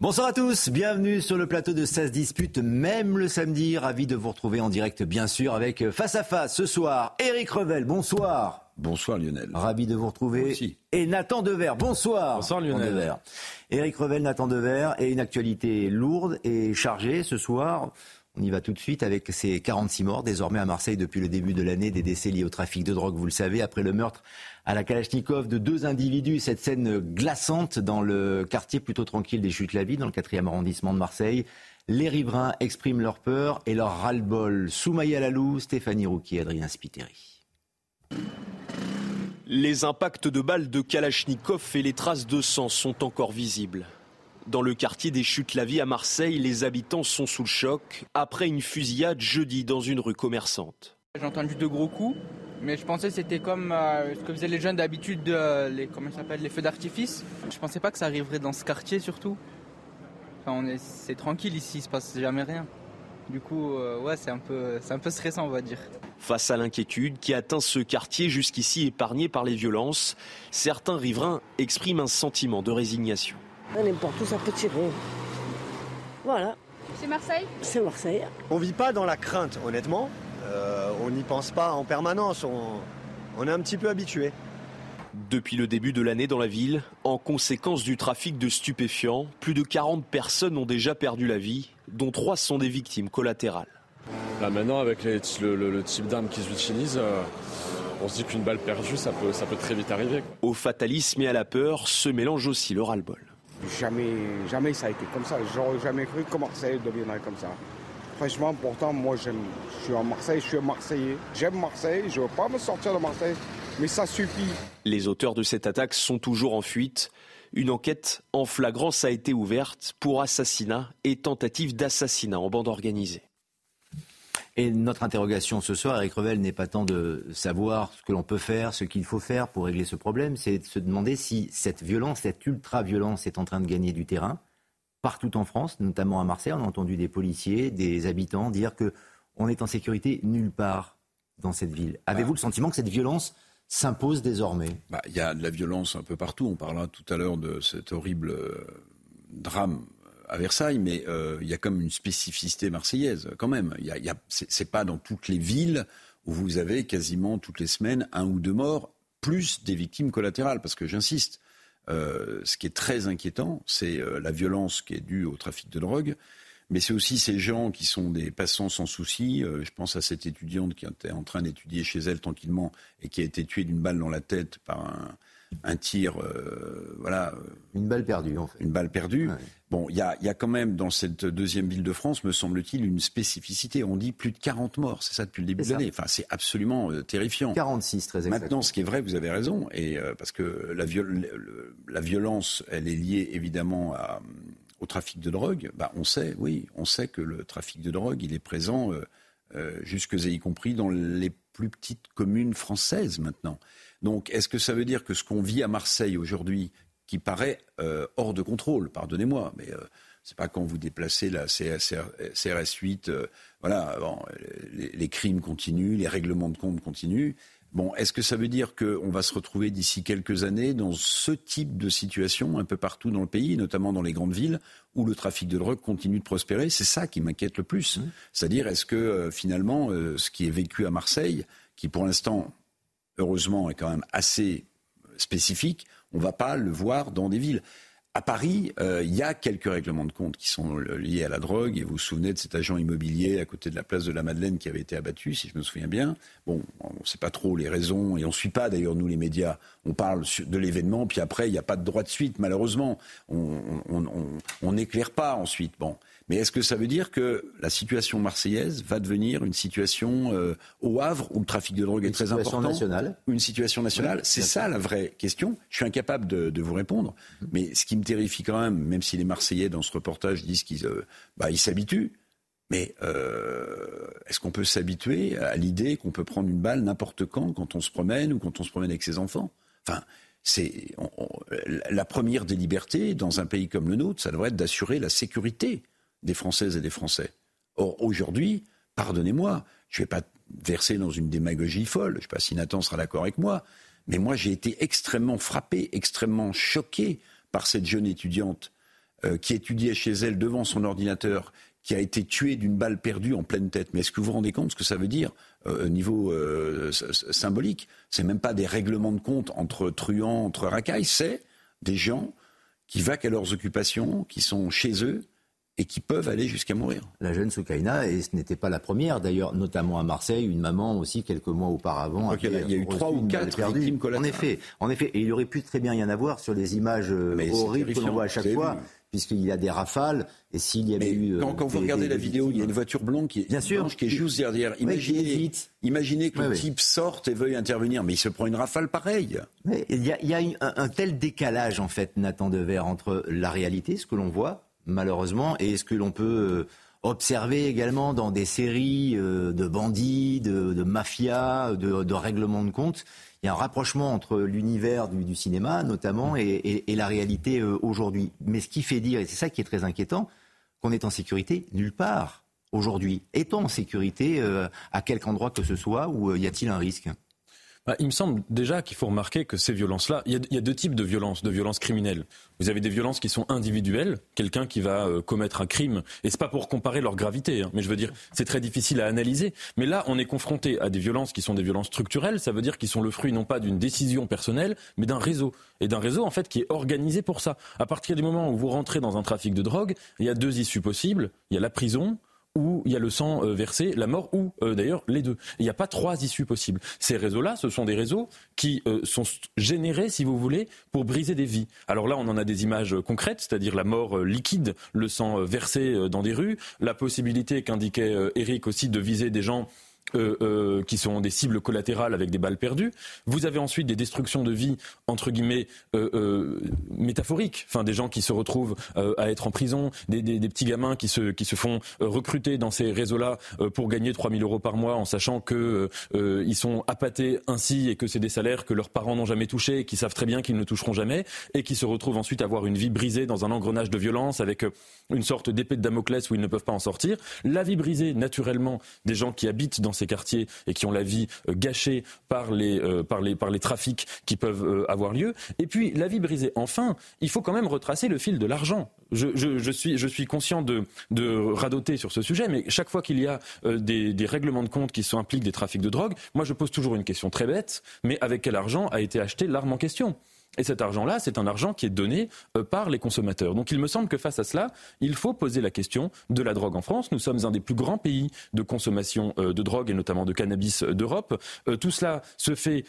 Bonsoir à tous, bienvenue sur le plateau de 16 disputes, même le samedi. Ravi de vous retrouver en direct, bien sûr, avec Face à Face ce soir. Eric Revel, bonsoir. Bonsoir Lionel. Ravi de vous retrouver. Et Nathan Dever, bonsoir. Bonsoir Lionel. Dever. Éric Revel, Nathan Dever, et une actualité lourde et chargée ce soir. On y va tout de suite avec ces 46 morts désormais à Marseille depuis le début de l'année, des décès liés au trafic de drogue, vous le savez, après le meurtre à la Kalachnikov de deux individus, cette scène glaçante dans le quartier plutôt tranquille des Chutes-la-Vie, dans le 4e arrondissement de Marseille. Les riverains expriment leur peur et leur ras-le-bol. Soumaïa Lalou, Stéphanie Rouquier, Adrien Spiteri. Les impacts de balles de Kalachnikov et les traces de sang sont encore visibles. Dans le quartier des Chutes-la-Vie à Marseille, les habitants sont sous le choc après une fusillade jeudi dans une rue commerçante. J'ai entendu de gros coups, mais je pensais que c'était comme euh, ce que faisaient les jeunes d'habitude, euh, les, comment s'appelle, les feux d'artifice. Je pensais pas que ça arriverait dans ce quartier surtout. Enfin, on est, c'est tranquille ici, il se passe jamais rien. Du coup, euh, ouais, c'est un peu, c'est un peu stressant, on va dire. Face à l'inquiétude qui atteint ce quartier jusqu'ici épargné par les violences, certains riverains expriment un sentiment de résignation. N'importe où ça peut tirer. Voilà. C'est Marseille? C'est Marseille. On vit pas dans la crainte, honnêtement. Euh, on n'y pense pas en permanence. On, on est un petit peu habitué. Depuis le début de l'année dans la ville, en conséquence du trafic de stupéfiants, plus de 40 personnes ont déjà perdu la vie, dont 3 sont des victimes collatérales. Là maintenant, avec les- le, le- le type d'armes qu'ils utilisent, euh, on se dit qu'une balle perdue, ça peut, ça peut très vite arriver. quoi. Au fatalisme et à la peur se mélange aussi le ras-le-bol. Jamais, jamais ça a été comme ça. J'aurais jamais cru que Marseille deviendrait comme ça. Franchement, pourtant, moi, j'aime, je suis à Marseille, je suis Marseillais. J'aime Marseille, je ne veux pas me sortir de Marseille, mais ça suffit. Les auteurs de cette attaque sont toujours en fuite. Une enquête en flagrance a été ouverte pour assassinat et tentative d'assassinat en bande organisée. Et notre interrogation ce soir, Eric Revel, n'est pas tant de savoir ce que l'on peut faire, ce qu'il faut faire pour régler ce problème, c'est de se demander si cette violence, cette ultra-violence est en train de gagner du terrain partout en France, notamment à Marseille. On a entendu des policiers, des habitants dire que on est en sécurité nulle part dans cette ville. Avez-vous le sentiment que cette violence s'impose désormais? Bah, Il y a de la violence un peu partout. On parlera tout à l'heure de cet horrible euh, drame à Versailles, mais euh, il y a comme une spécificité marseillaise quand même. Y a, il y a- c'est c'est pas dans toutes les villes où vous avez quasiment toutes les semaines un ou deux morts, plus des victimes collatérales. Parce que j'insiste, euh, ce qui est très inquiétant, c'est euh, la violence qui est due au trafic de drogue. Mais c'est aussi ces gens qui sont des passants sans souci. Euh, je pense à cette étudiante qui était en train d'étudier chez elle tranquillement et qui a été tuée d'une balle dans la tête par un, un tir, euh, voilà. Une balle perdue, en fait. Une balle perdue. Bon, il y a, y a quand même dans cette deuxième ville de France, me semble-t-il, une spécificité. On dit plus de 40 morts, c'est ça depuis le début de l'année. Enfin, c'est absolument euh, terrifiant. 46, très exactement. Maintenant, ce qui est vrai, vous avez raison, et euh, parce que la, viol- le- la violence, elle est liée évidemment à, au trafic de drogue. Bah, on sait, oui, on sait que le trafic de drogue, il est présent euh, euh, jusque et y compris dans les plus petites communes françaises maintenant. Donc, est-ce que ça veut dire que ce qu'on vit à Marseille aujourd'hui, qui paraît euh, hors de contrôle, pardonnez-moi, mais euh, c'est pas quand vous déplacez la CRS 8, euh, voilà, bon, les, les crimes continuent, les règlements de compte continuent. Bon, est-ce que ça veut dire qu'on va se retrouver d'ici quelques années dans ce type de situation un peu partout dans le pays, notamment dans les grandes villes, où le trafic de drogue continue de prospérer? C'est ça qui m'inquiète le plus. C'est-à-dire, est-ce que euh, finalement, ce qui est vécu à Marseille, qui pour l'instant, heureusement, est quand même assez spécifique, on ne va pas le voir dans des villes. à Paris, euh, il y a quelques règlements de compte qui sont liés à la drogue. Et vous vous souvenez de cet agent immobilier à côté de la place de la Madeleine qui avait été abattu, si je me souviens bien. Bon, on ne sait pas trop les raisons et on ne suit pas d'ailleurs, nous les médias. On parle de l'événement, puis après, il n'y a pas de droit de suite, malheureusement. On n'éclaire pas ensuite. Bon. Mais est-ce que ça veut dire que la situation marseillaise va devenir une situation euh, au Havre où le trafic de drogue est très important nationale. Une situation nationale C'est ça la vraie question. Je suis incapable de, vous répondre. Mhm. Mais ce qui me terrifie quand même, même si les Marseillais dans ce reportage disent qu'ils euh, bah, s'habituent, mais euh, est-ce qu'on peut s'habituer à l'idée qu'on peut prendre une balle n'importe quand, quand on se promène ou quand on se promène avec ses enfants? Enfin, c'est la première des libertés dans un pays comme le nôtre, ça devrait être d'assurer la sécurité des Françaises et des Français. Or, aujourd'hui, pardonnez-moi, je ne vais pas verser dans une démagogie folle, je ne sais pas si Nathan sera d'accord avec moi, mais moi j'ai été extrêmement frappé, extrêmement choqué par cette jeune étudiante euh, qui étudiait chez elle devant son ordinateur, qui a été tuée d'une balle perdue en pleine tête. Mais est-ce que vous vous rendez compte ce que ça veut dire euh, au niveau euh, symbolique? C'est même pas des règlements de compte entre truands, entre racailles, c'est des gens qui vaquent à leurs occupations, qui sont chez eux, et qui peuvent aller jusqu'à mourir. La jeune Soukaina, et ce n'était pas la première d'ailleurs, notamment à Marseille, une maman aussi quelques mois auparavant. il y a, eu trois ou quatre victimes collatérales. En effet, en effet, et il aurait pu très bien y en avoir sur les images euh, horribles que l'on voit à chaque fois. Puisqu'il y a des rafales, et s'il y avait eu. Euh, quand, vous regardez la vidéo, il y a une voiture blanche qui est, bien sûr, qui est juste derrière. Imaginez, imaginez que le type sorte et veuille intervenir, mais il se prend une rafale pareille. Mais il y a, il y a un, un, tel décalage, en fait, Nathan Dever, entre la réalité, ce que l'on voit, malheureusement. Et ce que l'on peut euh, observer également dans des séries euh, de bandits, de, mafias, de, règlements de compte. Il y a un rapprochement entre l'univers du, cinéma, notamment, et, la réalité euh, aujourd'hui. Mais ce qui fait dire, et c'est ça qui est très inquiétant, qu'on est en sécurité nulle part aujourd'hui. Est-on en sécurité à quelque endroit que ce soit, ou y a-t-il un risque? Bah, il me semble déjà qu'il faut remarquer que ces violences-là, il, y, a deux types de violences, de violences criminelles. Vous avez des violences qui sont individuelles, quelqu'un qui va euh, commettre un crime, et c'est pas pour comparer leur gravité, hein, mais je veux dire, c'est très difficile à analyser. Mais là, on est confronté à des violences qui sont des violences structurelles, ça veut dire qu'ils sont le fruit non pas d'une décision personnelle, mais d'un réseau. Et d'un réseau, en fait, qui est organisé pour ça. À partir du moment où vous rentrez dans un trafic de drogue, il y a deux issues possibles. Il y a la prison, où il y a le sang euh, versé, la mort ou euh, d'ailleurs les deux. Il n'y a pas trois issues possibles. Ces réseaux-là, ce sont des réseaux qui euh, sont générés, si vous voulez, pour briser des vies. Alors là, on en a des images concrètes, c'est-à-dire la mort liquide, le sang versé dans des rues, la possibilité qu'indiquait Eric aussi de viser des gens euh, euh, qui sont des cibles collatérales avec des balles perdues. Vous avez ensuite des destructions de vie entre guillemets euh, métaphoriques, enfin des gens qui se retrouvent à être en prison, des, petits gamins qui se qui se font recruter dans ces réseaux-là pour gagner 3000 euros par mois en sachant que ils sont appâtés ainsi et que c'est des salaires que leurs parents n'ont jamais touchés, qui savent très bien qu'ils ne toucheront jamais et qui se retrouvent ensuite à avoir une vie brisée dans un engrenage de violence avec une sorte d'épée de Damoclès où ils ne peuvent pas en sortir. La vie brisée naturellement des gens qui habitent dans ces quartiers et qui ont la vie euh, gâchée par les, euh, par les, trafics qui peuvent euh, avoir lieu. Et puis, la vie brisée. Enfin, il faut quand même retracer le fil de l'argent. Je, suis, conscient de, de radoter sur ce sujet, mais chaque fois qu'il y a des, des, règlements de compte qui sont impliquent des trafics de drogue, moi je pose toujours une question très bête, mais avec quel argent a été acheté l'arme en question? Et cet argent-là, c'est un argent qui est donné euh, par les consommateurs. Donc il me semble que face à cela, il faut poser la question de la drogue en France. Nous sommes un des plus grands pays de consommation euh, de drogue et notamment de cannabis euh, d'Europe. Tout cela se fait,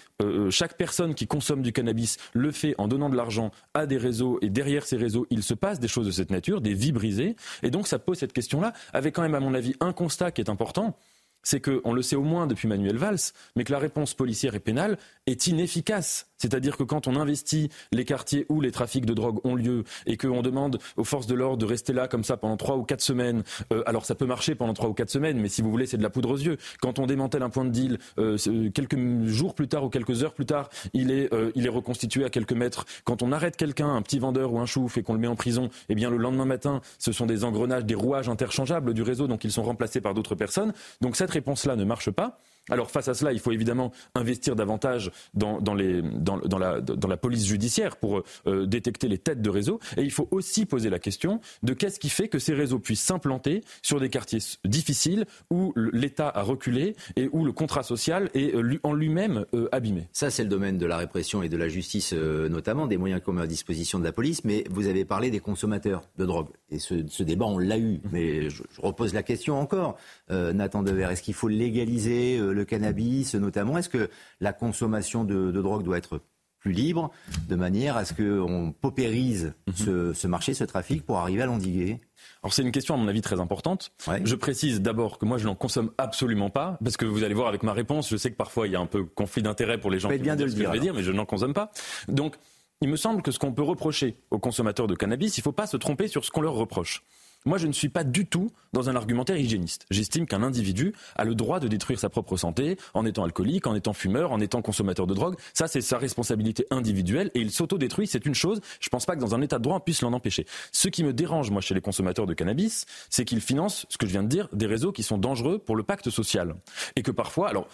chaque personne qui consomme du cannabis le fait en donnant de l'argent à des réseaux et derrière ces réseaux, il se passe des choses de cette nature, des vies brisées. Et donc ça pose cette question-là avec quand même, à mon avis, un constat qui est important c'est qu'on le sait au moins depuis Manuel Valls, mais que la réponse policière et pénale est inefficace. C'est-à-dire que quand on investit les quartiers où les trafics de drogue ont lieu et qu'on demande aux forces de l'ordre de rester là comme ça pendant trois ou quatre semaines, euh, alors ça peut marcher pendant trois ou quatre semaines, mais si vous voulez, c'est de la poudre aux yeux. Quand on démantèle un point de deal, euh, quelques jours plus tard ou quelques heures plus tard, il est, euh, il est reconstitué à quelques mètres. Quand on arrête quelqu'un, un petit vendeur ou un chouf, et qu'on le met en prison, eh bien le lendemain matin, ce sont des engrenages, des rouages interchangeables du réseau, donc ils sont remplacés par d'autres personnes. Donc cette réponse-là ne marche pas. Alors face à cela, il faut évidemment investir davantage dans, la, police judiciaire pour euh, détecter les têtes de réseau. Et il faut aussi poser la question de qu'est-ce qui fait que ces réseaux puissent s'implanter sur des quartiers difficiles où l'État a reculé et où le contrat social est euh, en lui-même euh, abîmé. Ça, c'est le domaine de la répression et de la justice, notamment des moyens qu'on met à disposition de la police. Mais vous avez parlé des consommateurs de drogue. Et ce, débat, on l'a eu. Mais je, repose la question encore, Nathan Dever. Est-ce qu'il faut légaliser cannabis notamment Est-ce que la consommation de, drogue doit être plus libre, de manière à ce qu'on paupérise mhm. ce, marché, ce trafic, pour arriver à l'endiguer? Alors c'est une question à mon avis très importante. Je précise d'abord que moi je n'en consomme absolument pas, parce que vous allez voir avec ma réponse, je sais que parfois il y a un peu conflit d'intérêt pour les gens qui bien de le dire, dire, mais je n'en consomme pas. Donc il me semble que ce qu'on peut reprocher aux consommateurs de cannabis, il ne faut pas se tromper sur ce qu'on leur reproche. Moi, je ne suis pas du tout dans un argumentaire hygiéniste. J'estime qu'un individu a le droit de détruire sa propre santé en étant alcoolique, en étant fumeur, en étant consommateur de drogue. Ça, c'est sa responsabilité individuelle et il s'auto-détruit. C'est une chose. Je ne pense pas que dans un état de droit, on puisse l'en empêcher. Ce qui me dérange, moi, chez les consommateurs de cannabis, c'est qu'ils financent, ce que je viens de dire, des réseaux qui sont dangereux pour le pacte social. Et que parfois, alors,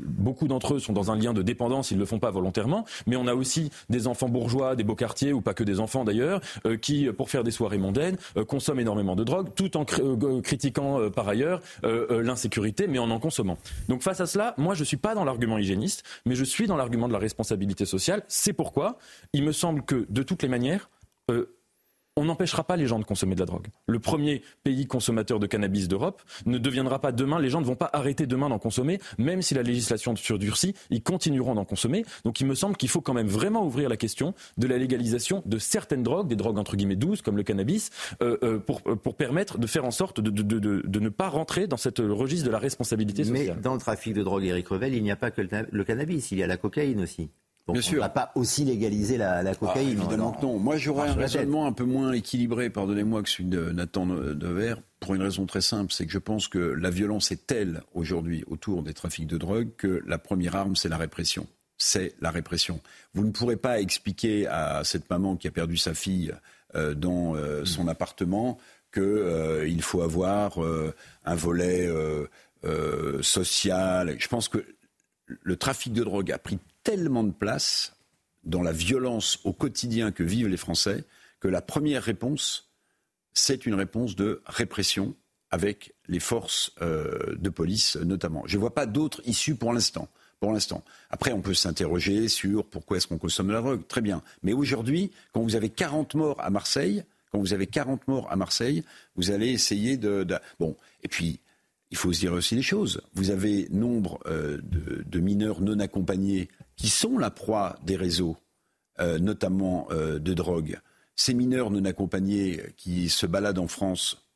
beaucoup d'entre eux sont dans un lien de dépendance, ils ne le font pas volontairement, mais on a aussi des enfants bourgeois, des beaux quartiers, ou pas que des enfants d'ailleurs, euh, qui, pour faire des soirées mondaines, euh, consomment énormément de drogue, tout en euh, critiquant euh, par ailleurs euh, l'insécurité, mais en en consommant. Donc face à cela, moi je ne suis pas dans l'argument hygiéniste, mais je suis dans l'argument de la responsabilité sociale. C'est pourquoi il me semble que de toutes les manières, on n'empêchera pas les gens de consommer de la drogue. Le premier pays consommateur de cannabis d'Europe ne deviendra pas demain, les gens ne vont pas arrêter demain d'en consommer, même si la législation surdurcit, ils continueront d'en consommer. Donc il me semble qu'il faut quand même vraiment ouvrir la question de la légalisation de certaines drogues, des drogues entre guillemets douces comme le cannabis, euh, euh, pour, pour permettre de faire en sorte de, de, de, de, ne pas rentrer dans cette registre de la responsabilité sociale. Mais dans le trafic de drogue, Eric Revel, il n'y a pas que le cannabis, il y a la cocaïne aussi. Bien sûr. on ne va pas aussi légaliser la, la cocaïne. Ah, évidemment que non. Moi, j'aurais un raisonnement un peu moins équilibré, pardonnez-moi, que celui de Nathan Dever, pour une raison très simple, c'est que je pense que la violence est telle aujourd'hui autour des trafics de drogue que la première arme, c'est la répression. C'est la répression. Vous ne pourrez pas expliquer à cette maman qui a perdu sa fille euh, dans euh, son mm. appartement qu'il euh, faut avoir un volet social. Je pense que le trafic de drogue a pris tellement de place dans la violence au quotidien que vivent les Français que la première réponse, c'est une réponse de répression avec les forces euh, de police notamment. Je ne vois pas d'autres issues pour l'instant. Pour l'instant. Après, on peut s'interroger sur pourquoi est-ce qu'on consomme de la drogue. Très bien. Mais aujourd'hui, quand vous avez 40 morts à Marseille, quand vous avez 40 morts à Marseille, vous allez essayer de... de... Bon, et puis, il faut se dire aussi les choses. Vous avez nombre euh, de, mineurs non accompagnés qui sont la proie des réseaux, euh, notamment euh, de drogue. Ces mineurs non accompagnés qui se baladent en France,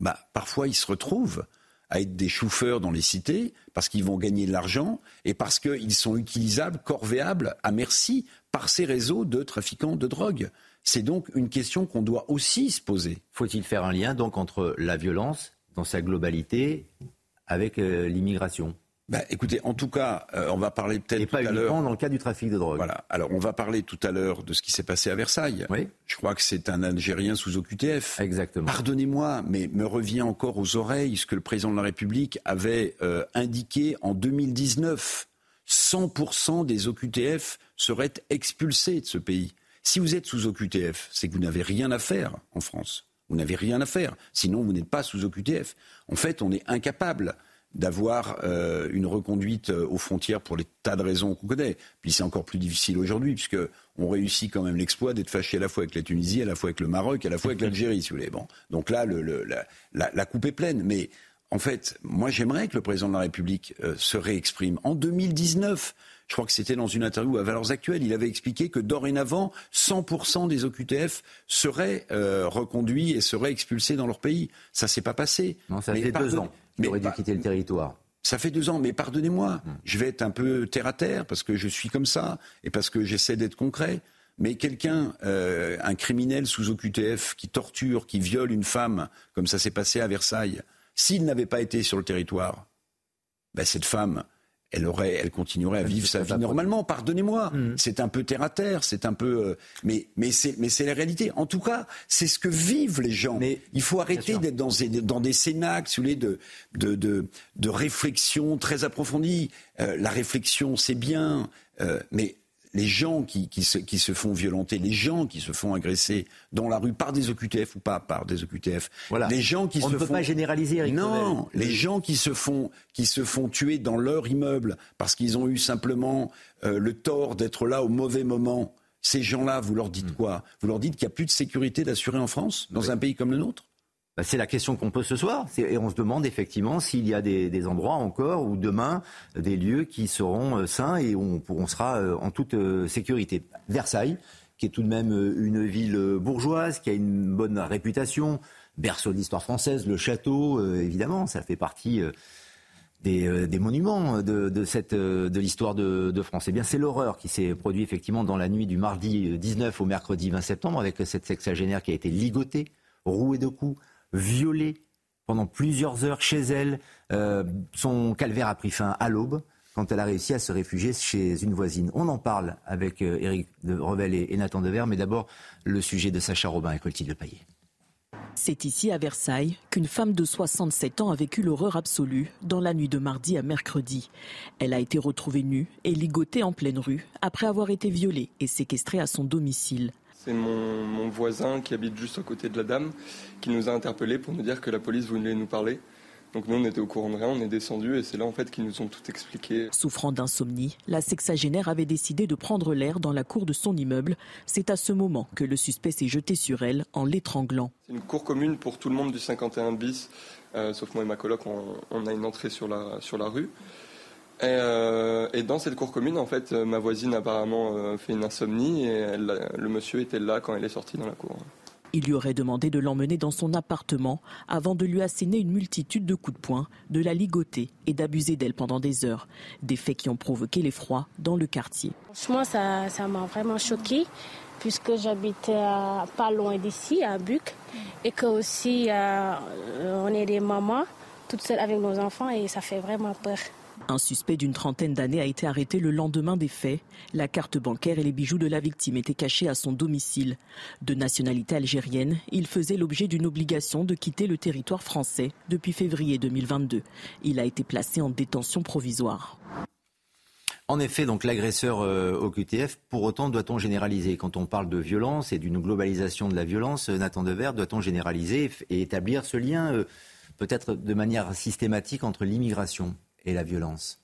bah, parfois ils se retrouvent à être des chauffeurs dans les cités parce qu'ils vont gagner de l'argent et parce qu'ils sont utilisables, corvéables à merci par ces réseaux de trafiquants de drogue. C'est donc une question qu'on doit aussi se poser. Faut-il faire un lien donc entre la violence dans sa globalité avec euh, l'immigration? Bah, écoutez, en tout cas, euh, on va parler peut-être tout à l'heure. dans le cas du trafic de drogue. Voilà. Alors, on va parler tout à l'heure de ce qui s'est passé à Versailles. Oui. Je crois que c'est un Algérien sous OQTF. Exactement. Pardonnez-moi, mais me revient encore aux oreilles ce que le président de la République avait euh, indiqué en 2019. 100% des OQTF seraient expulsés de ce pays. Si vous êtes sous OQTF, c'est que vous n'avez rien à faire en France. Vous n'avez rien à faire. Sinon, vous n'êtes pas sous OQTF. En fait, on est incapable d'avoir euh, une reconduite euh, aux frontières pour les tas de raisons qu'on connaît. Puis c'est encore plus difficile aujourd'hui, puisque on réussit quand même l'exploit d'être fâché à la fois avec la Tunisie, à la fois avec le Maroc, à la fois avec l'Algérie, si vous voulez. Bon, donc là, le, la, la, coupe est pleine. Mais en fait, moi, j'aimerais que le président de la République euh, se réexprime. En 2019, je crois que c'était dans une interview à Valeurs Actuelles, il avait expliqué que dorénavant, 100% des OQTF seraient euh, reconduits et seraient expulsés dans leur pays. Ça s'est pas passé. Non, ça fait deux ans qu'il aurait dû quitter le territoire. Ça fait deux ans, mais pardonnez-moi, hmm. je vais être un peu terre à terre parce que je suis comme ça et parce que j'essaie d'être concret. Mais quelqu'un, euh, un criminel sous OQTF qui torture, qui viole une femme, comme ça s'est passé à Versailles, s'il n'avait pas été sur le territoire, ben cette femme, elle aurait, elle continuerait à vivre sa vie normalement. Pardonnez-moi, mm. c'est un peu terre à terre, c'est un peu, euh, mais mais c'est mais c'est la réalité. En tout cas, c'est ce que vivent les gens. Mais il faut arrêter d'être dans des dans des cénacles, de de de de réflexion très approfondie. Euh, la réflexion, c'est bien, euh, mais les gens qui, qui, se, qui, se, font violenter, les gens qui se font agresser dans la rue par des OQTF ou pas par des OQTF, voilà. les gens qui On se ne peut font... pas généraliser. Eric non, les gens qui se font qui se font tuer dans leur immeuble parce qu'ils ont eu simplement euh, le tort d'être là au mauvais moment. Ces gens-là, vous leur dites hmm. quoi? Vous leur dites qu'il n'y a plus de sécurité d'assurer en France, dans un pays comme le nôtre? Bah, c'est la question qu'on pose ce soir. Et on se demande effectivement s'il y a des, endroits encore ou demain des lieux qui seront euh, sains et où on, sera euh, en toute euh, sécurité. Versailles, qui est tout de même une ville bourgeoise, qui a une bonne réputation, berceau de l'histoire française, le château, évidemment, ça fait partie des, monuments de l'histoire de, de, France. Eh bien, c'est l'horreur qui s'est produite effectivement dans la nuit du mardi 19 au mercredi 20 septembre avec cette sexagénaire qui a été ligotée, rouée de coups violée pendant plusieurs heures chez elle. Euh, son calvaire a pris fin à l'aube quand elle a réussi à se réfugier chez une voisine. On en parle avec euh, de Revel et, Nathan Dever, mais d'abord le sujet de Sacha Robin et Clotilde Paillet. C'est ici à Versailles qu'une femme de 67 ans a vécu l'horreur absolue dans la nuit de mardi à mercredi. Elle a été retrouvée nue et ligotée en pleine rue après avoir été violée et séquestrée à son domicile. C'est mon, voisin qui habite juste à côté de la dame qui nous a interpellés pour nous dire que la police voulait nous parler. Donc nous, on était au courant de rien, on est descendu et c'est là en fait qu'ils nous ont tout expliqué. Souffrant d'insomnie, la sexagénaire avait décidé de prendre l'air dans la cour de son immeuble. C'est à ce moment que le suspect s'est jeté sur elle en l'étranglant. C'est une cour commune pour tout le monde du 51 bis, euh, sauf moi et ma coloc, on, a une entrée sur la, sur la rue. Euh, et, dans cette cour commune, en fait, euh, ma voisine apparemment euh, fait une insomnie et le monsieur était là quand elle est sortie dans la cour. Il lui aurait demandé de l'emmener dans son appartement avant de lui asséner une multitude de coups de poing, de la ligoter et d'abuser d'elle pendant des heures. Des faits qui ont provoqué l'effroi dans le quartier. Franchement, ça, ça m'a vraiment choqué puisque j'habitais pas loin d'ici, à Buc, et que aussi on est des mamans toutes seules avec nos enfants et ça fait vraiment peur. Un suspect d'une trentaine d'années a été arrêté le lendemain des faits. La carte bancaire et les bijoux de la victime étaient cachés à son domicile. De nationalité algérienne, il faisait l'objet d'une obligation de quitter le territoire français depuis février 2022. Il a été placé en détention provisoire. En effet, donc l'agresseur euh, au QTF, pour autant, doit-on généraliser? Quand on parle de violence et d'une globalisation de la violence, euh, Nathan Devers, doit-on généraliser et établir ce lien euh, peut-être de manière systématique entre l'immigration? Et la violence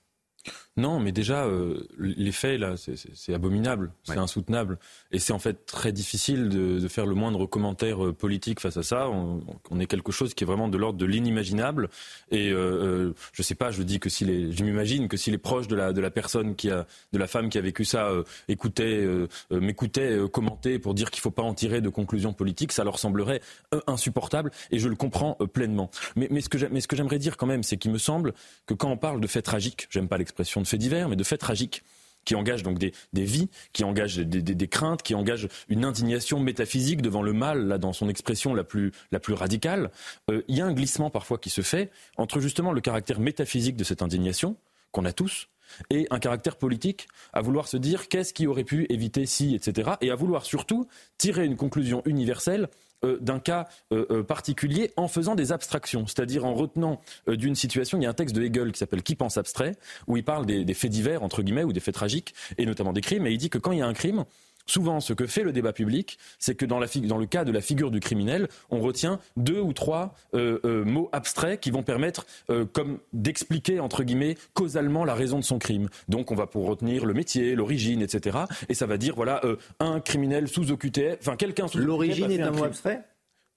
non, mais déjà, euh, les faits, là, c'est abominable, c'est insoutenable. Et c'est en fait très difficile de, faire le moindre commentaire euh, politique face à ça. On, est quelque chose qui est vraiment de l'ordre de l'inimaginable. Et euh, je sais pas, je dis que si les, je m'imagine que si les proches de la, de la personne qui a, de la femme qui a vécu ça, écoutaient, m'écoutaient commenter pour dire qu'il faut pas en tirer de conclusions politiques, ça leur semblerait insupportable. Et je le comprends pleinement. Mais, mais ce que j'aimerais dire quand même, c'est qu'il me semble que quand on parle de faits tragiques, j'aime pas l'expression de faits divers, mais de faits tragiques qui engagent donc des, vies, qui engagent des, craintes, qui engagent une indignation métaphysique devant le mal, là, dans son expression la plus, la plus radicale. Euh, il y a un glissement parfois qui se fait entre justement le caractère métaphysique de cette indignation, qu'on a tous, et un caractère politique, à vouloir se dire qu'est-ce qui aurait pu éviter si, etc., et à vouloir surtout tirer une conclusion universelle euh, d'un cas euh, euh, particulier en faisant des abstractions, c'est-à-dire en retenant d'une situation. Il y a un texte de Hegel qui s'appelle Qui pense abstrait, où il parle des, des, faits divers, entre guillemets, ou des faits tragiques, et notamment des crimes, et il dit que quand il y a un crime, Souvent, ce que fait le débat public, c'est que dans, le cas de la figure du criminel, on retient deux ou trois euh, euh, mots abstraits qui vont permettre euh, comme d'expliquer, entre guillemets, causalement la raison de son crime. Donc, on va pour retenir le métier, l'origine, etc. Et ça va dire, voilà, un criminel sous OQTF, enfin, quelqu'un sous L'origine est un mot abstrait?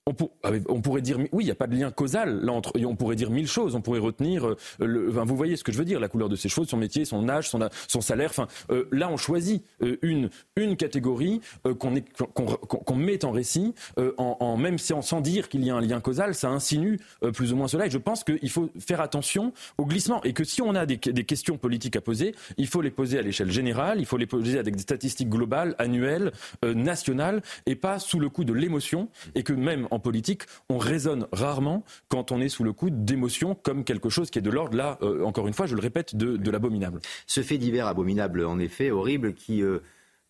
Ah, on, pourrait dire, oui, il n'y a pas de lien causal là entre. On pourrait dire mille choses. On pourrait retenir. Euh, vous voyez ce que je veux dire La couleur de ses cheveux, son métier, son âge, son, salaire. Enfin, euh, là, on choisit euh, une une catégorie qu'on met en récit, en, même sans, sans dire qu'il y a un lien causal, ça insinue plus ou moins cela. Et je pense qu'il faut faire attention au glissement et que si on a des, des questions politiques à poser, il faut les poser à l'échelle générale, il faut les poser avec des statistiques globales, annuelles, nationales, et pas sous le coup de l'émotion, et que même en politique, on raisonne rarement quand on est sous le coup d'émotions comme quelque chose qui est de l'ordre, là, euh, encore une fois, je le répète, de, l'abominable. Ce fait divers abominable, en effet, horrible, qui... Euh,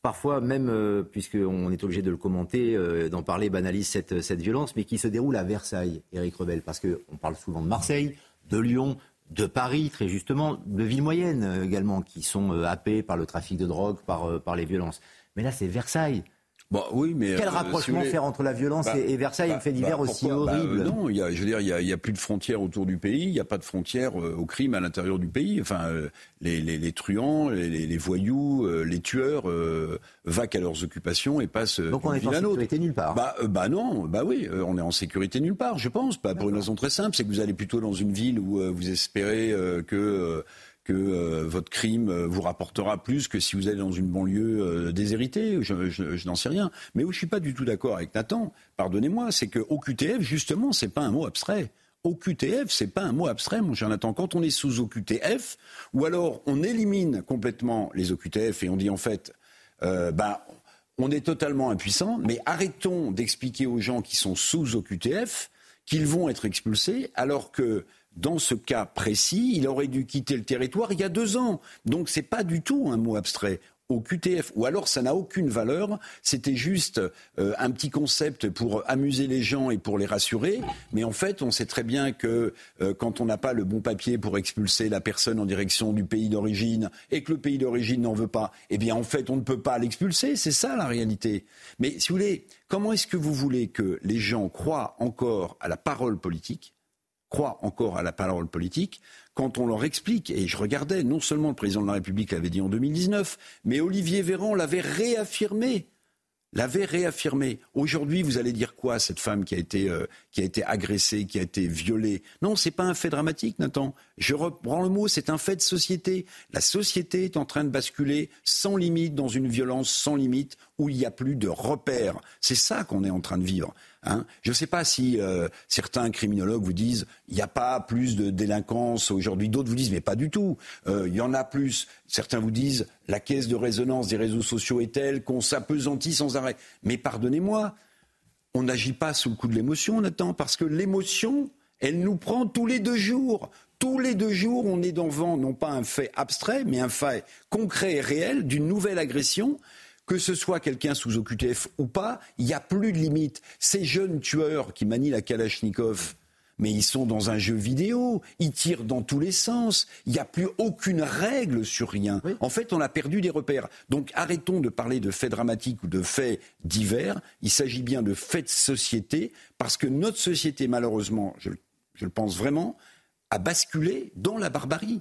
parfois même, euh, puisqu'on est obligé de le commenter, d'en parler, banalise cette, cette, violence, mais qui se déroule à Versailles, Éric Revel, parce qu'on parle souvent de Marseille, de Lyon, de Paris, très justement, de villes moyennes également, qui sont happées par le trafic de drogue, par, par les violences. Mais là, c'est Versailles. Bon, oui, mais Quel euh, rapprochement faire entre la violence bah, et, Versailles, bah, un fait divers bah, aussi horrible Non, il y a, je veux dire, il y, a, y, a, plus de frontières autour du pays, il n'y a pas de frontières euh, au crime à l'intérieur du pays. Enfin, euh, les, les, les, truands, les, les voyous, les tueurs vaquent à leurs occupations et passent. Donc on est en sécurité nulle part. Bah, bah non, bah oui, on est en sécurité nulle part, je pense. Pas pour une raison très simple, c'est que vous allez plutôt dans une ville où vous espérez que euh, votre crime euh, vous rapportera plus que si vous allez dans une banlieue euh, déshéritée. Je, n'en sais rien. Mais où je suis pas du tout d'accord avec Nathan, pardonnez-moi, c'est que OQTF, justement, c'est pas un mot abstrait. OQTF, c'est pas un mot abstrait, mon cher Nathan. Quand on est sous OQTF, ou alors on élimine complètement les OQTF et on dit en fait, ben, on est totalement impuissant, mais arrêtons d'expliquer aux gens qui sont sous OQTF qu'ils vont être expulsés, alors que dans ce cas précis, il aurait dû quitter le territoire il y a deux ans. Donc ce n'est pas du tout un mot abstrait au QTF, ou alors ça n'a aucune valeur, c'était juste euh, un petit concept pour amuser les gens et pour les rassurer, mais en fait on sait très bien que euh, quand on n'a pas le bon papier pour expulser la personne en direction du pays d'origine et que le pays d'origine n'en veut pas, eh bien en fait on ne peut pas l'expulser, c'est ça la réalité. Mais si vous voulez, comment est-ce que vous voulez que les gens croient encore à la parole politique croient encore à la parole politique, quand on leur explique, et je regardais, non seulement le président de la République l'avait dit en 2019, mais Olivier Véran l'avait réaffirmé l'avait réaffirmé. Aujourd'hui, vous allez dire quoi cette femme qui a été euh, qui a été agressée, qui a été violée? Non, c'est pas un fait dramatique, Nathan. Je reprends le mot, c'est un fait de société. La société est en train de basculer sans limite dans une violence sans limite où il n'y a plus de repères. C'est ça qu'on est en train de vivre. Hein. Je ne sais pas si euh, certains criminologues vous disent il n'y a pas plus de délinquance aujourd'hui. D'autres vous disent mais pas du tout. Euh, il y en a plus. Certains vous disent la caisse de résonance des réseaux sociaux est telle qu'on s'apesantit sans arrêt. Mais pardonnez-moi, on n'agit pas sous le coup de l'émotion, Nathan, parce que l'émotion, elle nous prend tous les deux jours. Tous les deux jours, on est devant non pas un fait abstrait, mais un fait concret et réel d'une nouvelle agression que ce soit quelqu'un sous OQTF ou pas, il n'y a plus de limite. Ces jeunes tueurs qui manient la Kalachnikov, mais ils sont dans un jeu vidéo, ils tirent dans tous les sens, il n'y a plus aucune règle sur rien. En fait, on a perdu des repères. Donc arrêtons de parler de faits dramatiques ou de faits divers, il s'agit bien de faits de société, parce que notre société, malheureusement, je, je le pense vraiment, a basculé dans la barbarie.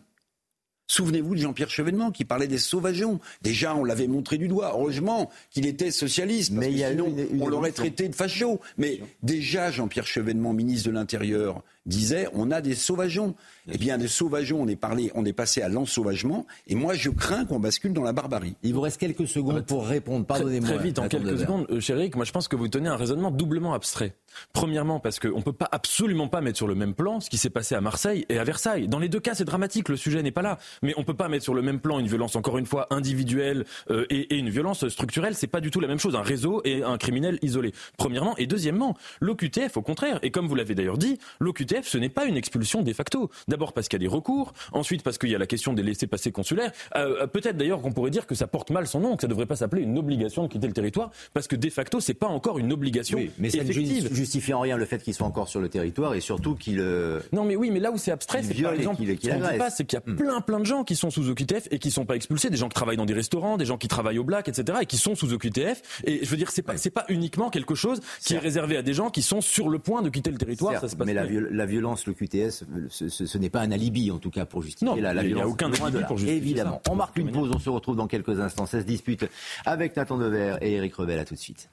Souvenez-vous de Jean-Pierre Chevènement qui parlait des sauvageons. Déjà, on l'avait montré du doigt. Heureusement qu'il était socialiste, mais sinon, on l'aurait traité de facho. Mais déjà, Jean-Pierre Chevènement, ministre de l'Intérieur, disait on a des sauvageons. Eh bien, des sauvageons, on est, parlé, on est passé à l'ensauvagement. Et moi, je crains qu'on bascule dans la barbarie. Il vous reste quelques secondes pour répondre. Pardonnez-moi. Très, vite, en quelques secondes, euh, moi je pense que vous tenez un raisonnement doublement abstrait. Premièrement, parce qu'on ne peut pas absolument pas mettre sur le même plan ce qui s'est passé à Marseille et à Versailles. Dans les deux cas, c'est dramatique, le sujet n'est pas là. Mais on ne peut pas mettre sur le même plan une violence, encore une fois, individuelle euh, et, et, une violence structurelle. C'est pas du tout la même chose. Un réseau et un criminel isolé. Premièrement. Et deuxièmement, l'OQTF, au contraire, et comme vous l'avez d'ailleurs dit, l'OQTF, ce n'est pas une expulsion de facto. D'abord parce qu'il y a des recours, ensuite parce qu'il y a la question des laissés-passer consulaires. Euh, peut-être d'ailleurs qu'on pourrait dire que ça porte mal son nom, que ça ne devrait pas s'appeler une obligation de quitter le territoire, parce que de facto, c'est pas encore une obligation. Oui, mais ça ne justifie en rien le fait qu'ils soient encore sur le territoire et surtout qu'ils. Euh, non, mais oui, mais là où c'est abstrait, c'est par exemple, ce qu'on ne dit pas, c'est qu'il y a hmm. plein, plein de gens qui sont sous OQTF et qui sont pas expulsés, des gens qui travaillent dans des restaurants, des gens qui travaillent au black, etc., et qui sont sous OQTF. Et je veux dire, c'est pas, c'est pas uniquement quelque chose qui est réservé à des gens qui sont sur le point de quitter le territoire. ça se passe mais la, la, violence, l'OQTF, ce, n'est pas un alibi, en tout cas, pour justifier la, violence. Il n'y a aucun alibi pour justifier Évidemment. On marque une pause, on se retrouve dans quelques instants. Ça se dispute avec Nathan Dever et Eric Revel. À tout de suite.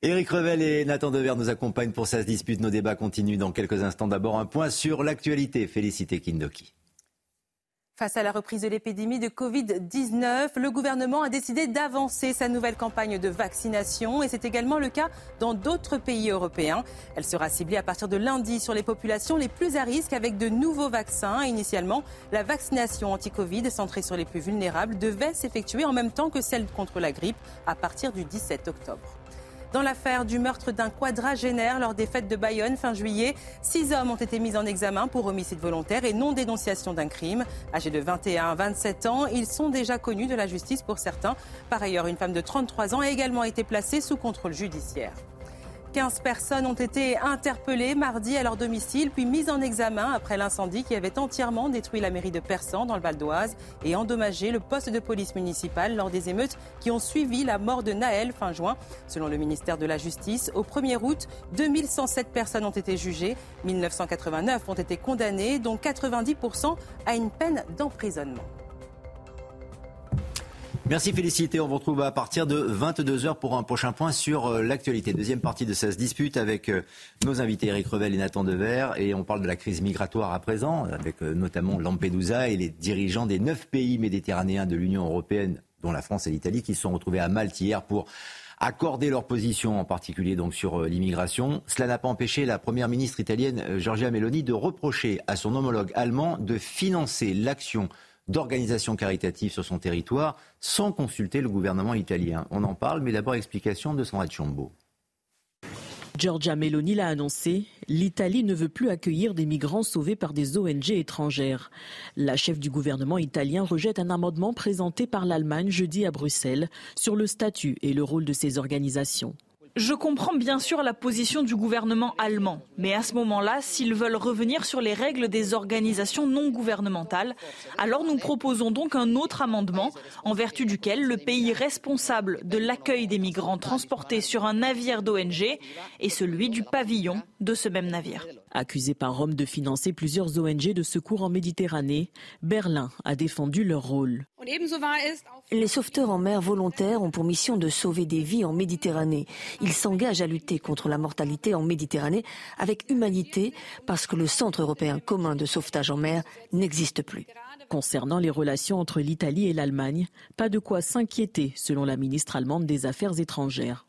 Éric Revel et Nathan Dever nous accompagnent pour Ça se dispute. Nos débats continuent dans quelques instants. D'abord, un point sur l'actualité. Félicité Kindoki. Face à la reprise de l'épidémie de Covid-19, le gouvernement a décidé d'avancer sa nouvelle campagne de vaccination et c'est également le cas dans d'autres pays européens. Elle sera ciblée à partir de lundi sur les populations les plus à risque avec de nouveaux vaccins. Initialement, la vaccination anti-Covid centrée sur les plus vulnérables devait s'effectuer en même temps que celle contre la grippe à partir du 17 octobre. Dans l'affaire du meurtre d'un quadragénaire lors des fêtes de Bayonne fin juillet, six hommes ont été mis en examen pour homicide volontaire et non-dénonciation d'un crime. Âgés de 21 à 27 ans, ils sont déjà connus de la justice pour certains. Par ailleurs, une femme de 33 ans a également été placée sous contrôle judiciaire. 15 personnes ont été interpellées mardi à leur domicile, puis mises en examen après l'incendie qui avait entièrement détruit la mairie de Persan dans le Val d'Oise et endommagé le poste de police municipal lors des émeutes qui ont suivi la mort de Naël fin juin. Selon le ministère de la Justice, au 1er août, 2107 personnes ont été jugées, 1989 ont été condamnées, dont 90% à une peine d'emprisonnement. Merci Félicité. On vous retrouve à partir de 22h pour un prochain point sur euh, l'actualité. Deuxième partie de cette dispute avec euh, nos invités Eric Revel et Nathan Dever. Et on parle de la crise migratoire à présent, avec euh, notamment Lampedusa et les dirigeants des neuf pays méditerranéens de l'Union européenne, dont la France et l'Italie, qui se sont retrouvés à Malte hier pour accorder leur position, en particulier donc sur l'immigration. Cela n'a pas empêché la première ministre italienne Giorgia Meloni de reprocher à son homologue allemand de financer l'action d'organisations caritatives sur son territoire sans consulter le gouvernement italien. On en parle, mais d'abord explication de Sandra Chombo. Giorgia Meloni l'a annoncé, l'Italie ne veut plus accueillir des migrants sauvés par des ONG étrangères. La chef du gouvernement italien rejette un amendement présenté par l'Allemagne jeudi à Bruxelles sur le statut et le rôle de ces organisations. Je comprends bien sûr la position du gouvernement allemand, mais à ce moment-là, s'ils veulent revenir sur les règles des organisations non gouvernementales, alors nous proposons donc un autre amendement en vertu duquel le pays responsable de l'accueil des migrants transportés sur un navire d'ONG est celui du pavillon de ce même navire. Accusé par Rome de financer plusieurs ONG de secours en Méditerranée, Berlin a défendu leur rôle. Les sauveteurs en mer volontaires ont pour mission de sauver des vies en Méditerranée. Ils s'engagent à lutter contre la mortalité en Méditerranée avec humanité parce que le Centre européen commun de sauvetage en mer n'existe plus. Concernant les relations entre l'Italie et l'Allemagne, pas de quoi s'inquiéter selon la ministre allemande des Affaires étrangères.